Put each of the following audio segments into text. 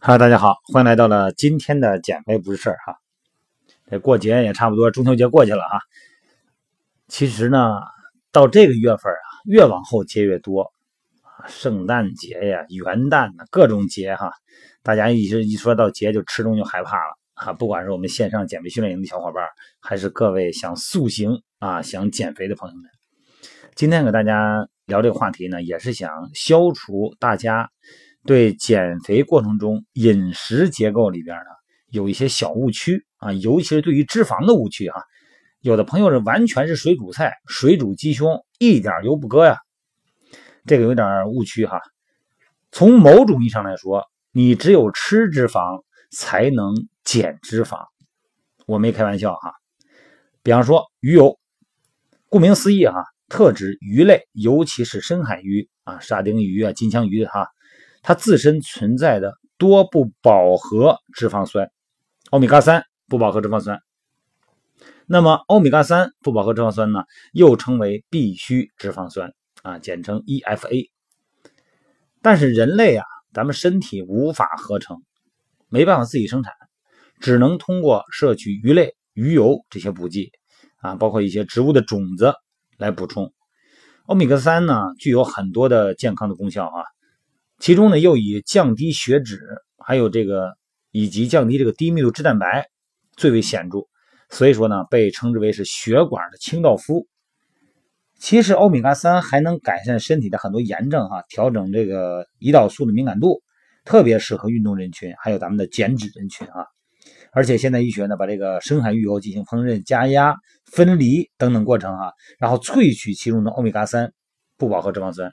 哈，大家好，欢迎来到了今天的减肥不是事儿哈。这过节也差不多，中秋节过去了哈。其实呢，到这个月份啊，越往后节越多啊，圣诞节呀、元旦呐，各种节哈。大家一直一说到节就吃东西就害怕了啊。不管是我们线上减肥训练营的小伙伴，还是各位想塑形啊、想减肥的朋友们，今天给大家聊这个话题呢，也是想消除大家。对减肥过程中饮食结构里边呢，有一些小误区啊，尤其是对于脂肪的误区哈。有的朋友是完全是水煮菜、水煮鸡胸，一点油不搁呀，这个有点误区哈。从某种意义上来说，你只有吃脂肪才能减脂肪，我没开玩笑哈。比方说鱼油，顾名思义哈，特指鱼类，尤其是深海鱼啊，沙丁鱼啊、金枪鱼哈。它自身存在的多不饱和脂肪酸，欧米伽三不饱和脂肪酸。那么，欧米伽三不饱和脂肪酸呢，又称为必需脂肪酸啊，简称 EFA。但是人类啊，咱们身体无法合成，没办法自己生产，只能通过摄取鱼类、鱼油这些补剂啊，包括一些植物的种子来补充。欧米伽三呢，具有很多的健康的功效啊。其中呢，又以降低血脂，还有这个以及降低这个低密度脂蛋白最为显著，所以说呢，被称之为是血管的清道夫。其实欧米伽三还能改善身体的很多炎症哈，调整这个胰岛素的敏感度，特别适合运动人群，还有咱们的减脂人群啊。而且现代医学呢，把这个深海鱼油进行烹饪、加压、分离等等过程哈，然后萃取其中的欧米伽三不饱和脂肪酸。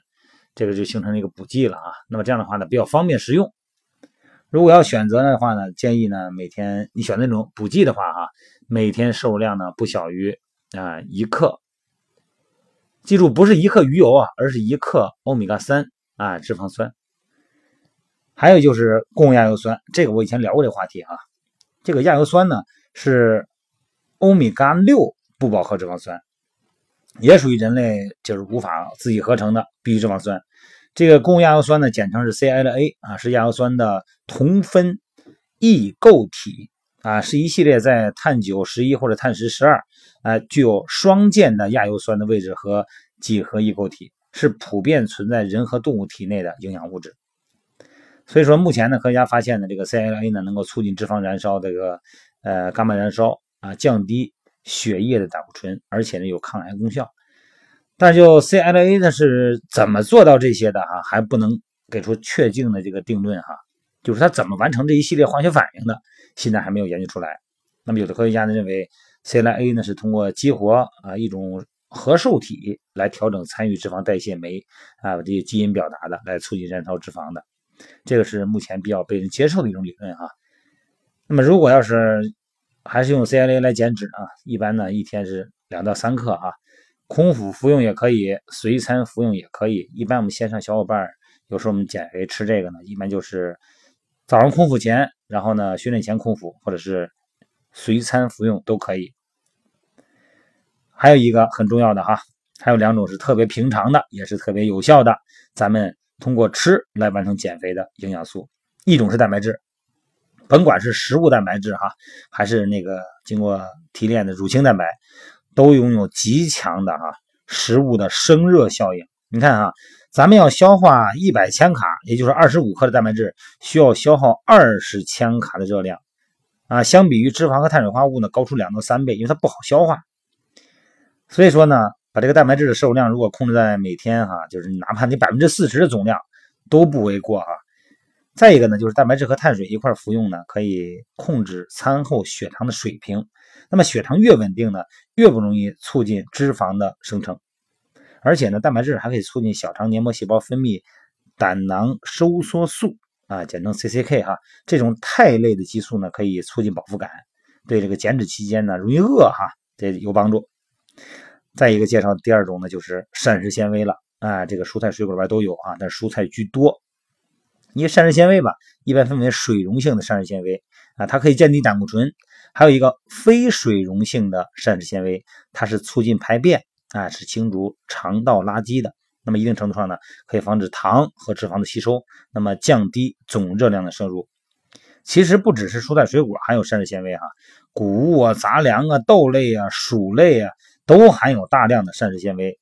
这个就形成了一个补剂了啊，那么这样的话呢，比较方便实用。如果要选择的话呢，建议呢每天你选那种补剂的话哈，每天摄入量呢不小于啊一克。记住，不是一克鱼油啊，而是一克欧米伽三啊脂肪酸。还有就是共亚油酸，这个我以前聊过这个话题啊。这个亚油酸呢是欧米伽六不饱和脂肪酸。也属于人类就是无法自己合成的必需脂肪酸。这个共亚油酸呢，简称是 CLA 啊，是亚油酸的同分异构体啊，是一系列在碳九十一或者碳十十二啊，具有双键的亚油酸的位置和几何异构体，是普遍存在人和动物体内的营养物质。所以说，目前呢，科学家发现呢，这个 CLA 呢，能够促进脂肪燃烧，这个呃伽马燃烧啊，降低。血液的胆固醇，而且呢有抗癌功效，但就 CLA 呢是怎么做到这些的哈，还不能给出确定的这个定论哈，就是它怎么完成这一系列化学反应的，现在还没有研究出来。那么有的科学家呢认为 CLA 呢是通过激活啊一种核受体来调整参与脂肪代谢酶啊这些基因表达的，来促进燃烧脂肪的，这个是目前比较被人接受的一种理论哈。那么如果要是还是用 CLA 来减脂啊，一般呢一天是两到三克啊，空腹服用也可以，随餐服用也可以。一般我们线上小伙伴有时候我们减肥吃这个呢，一般就是早上空腹前，然后呢训练前空腹，或者是随餐服用都可以。还有一个很重要的哈，还有两种是特别平常的，也是特别有效的，咱们通过吃来完成减肥的营养素，一种是蛋白质。甭管是食物蛋白质哈，还是那个经过提炼的乳清蛋白，都拥有极强的哈食物的生热效应。你看哈，咱们要消化一百千卡，也就是二十五克的蛋白质，需要消耗二十千卡的热量啊。相比于脂肪和碳水化合物呢，高出两到三倍，因为它不好消化。所以说呢，把这个蛋白质的摄入量如果控制在每天哈，就是哪怕你百分之四十的总量都不为过哈。再一个呢，就是蛋白质和碳水一块服用呢，可以控制餐后血糖的水平。那么血糖越稳定呢，越不容易促进脂肪的生成。而且呢，蛋白质还可以促进小肠黏膜细胞分泌胆囊收缩素啊，简称 CCK 哈。这种肽类的激素呢，可以促进饱腹感，对这个减脂期间呢容易饿哈，这有帮助。再一个介绍第二种呢，就是膳食纤维了啊，这个蔬菜水果里边都有啊，但蔬菜居多。因为膳食纤维吧，一般分为水溶性的膳食纤维啊，它可以降低胆固醇；还有一个非水溶性的膳食纤维，它是促进排便啊，是清除肠道垃圾的。那么一定程度上呢，可以防止糖和脂肪的吸收，那么降低总热量的摄入。其实不只是蔬菜水果含有膳食纤维哈，谷物啊、杂粮啊、豆类啊、薯类啊都含有大量的膳食纤维。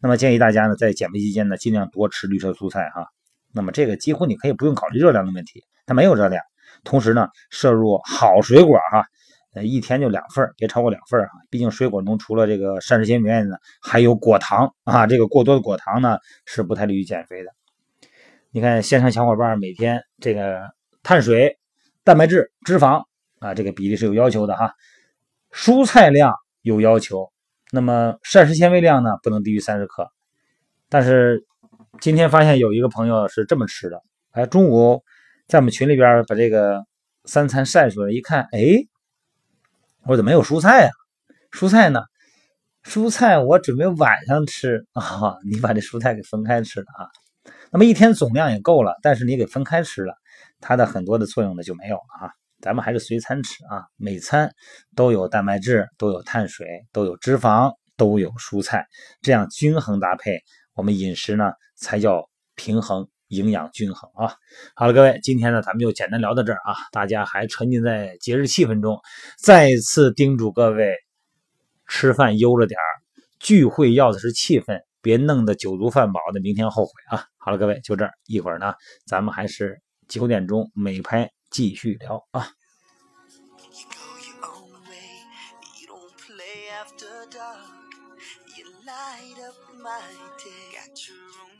那么建议大家呢，在减肥期间呢，尽量多吃绿色蔬菜哈。那么这个几乎你可以不用考虑热量的问题，它没有热量。同时呢，摄入好水果哈，呃，一天就两份别超过两份哈。毕竟水果中除了这个膳食纤维呢，还有果糖啊，这个过多的果糖呢是不太利于减肥的。你看线上小伙伴每天这个碳水、蛋白质、脂肪啊，这个比例是有要求的哈。蔬菜量有要求，那么膳食纤维量呢不能低于三十克。但是今天发现有一个朋友是这么吃的，哎，中午。在我们群里边把这个三餐晒出来一看，哎，我怎么没有蔬菜啊？蔬菜呢？蔬菜我准备晚上吃啊！你把这蔬菜给分开吃了啊？那么一天总量也够了，但是你给分开吃了，它的很多的作用呢就没有了啊！咱们还是随餐吃啊，每餐都有蛋白质，都有碳水，都有脂肪，都有蔬菜，这样均衡搭配，我们饮食呢才叫平衡。营养均衡啊！好了，各位，今天呢，咱们就简单聊到这儿啊。大家还沉浸在节日气氛中，再次叮嘱各位，吃饭悠着点儿，聚会要的是气氛，别弄得酒足饭饱的，明天后悔啊！好了，各位，就这儿，一会儿呢，咱们还是九点钟美拍继续聊啊。Light up my day. Got your own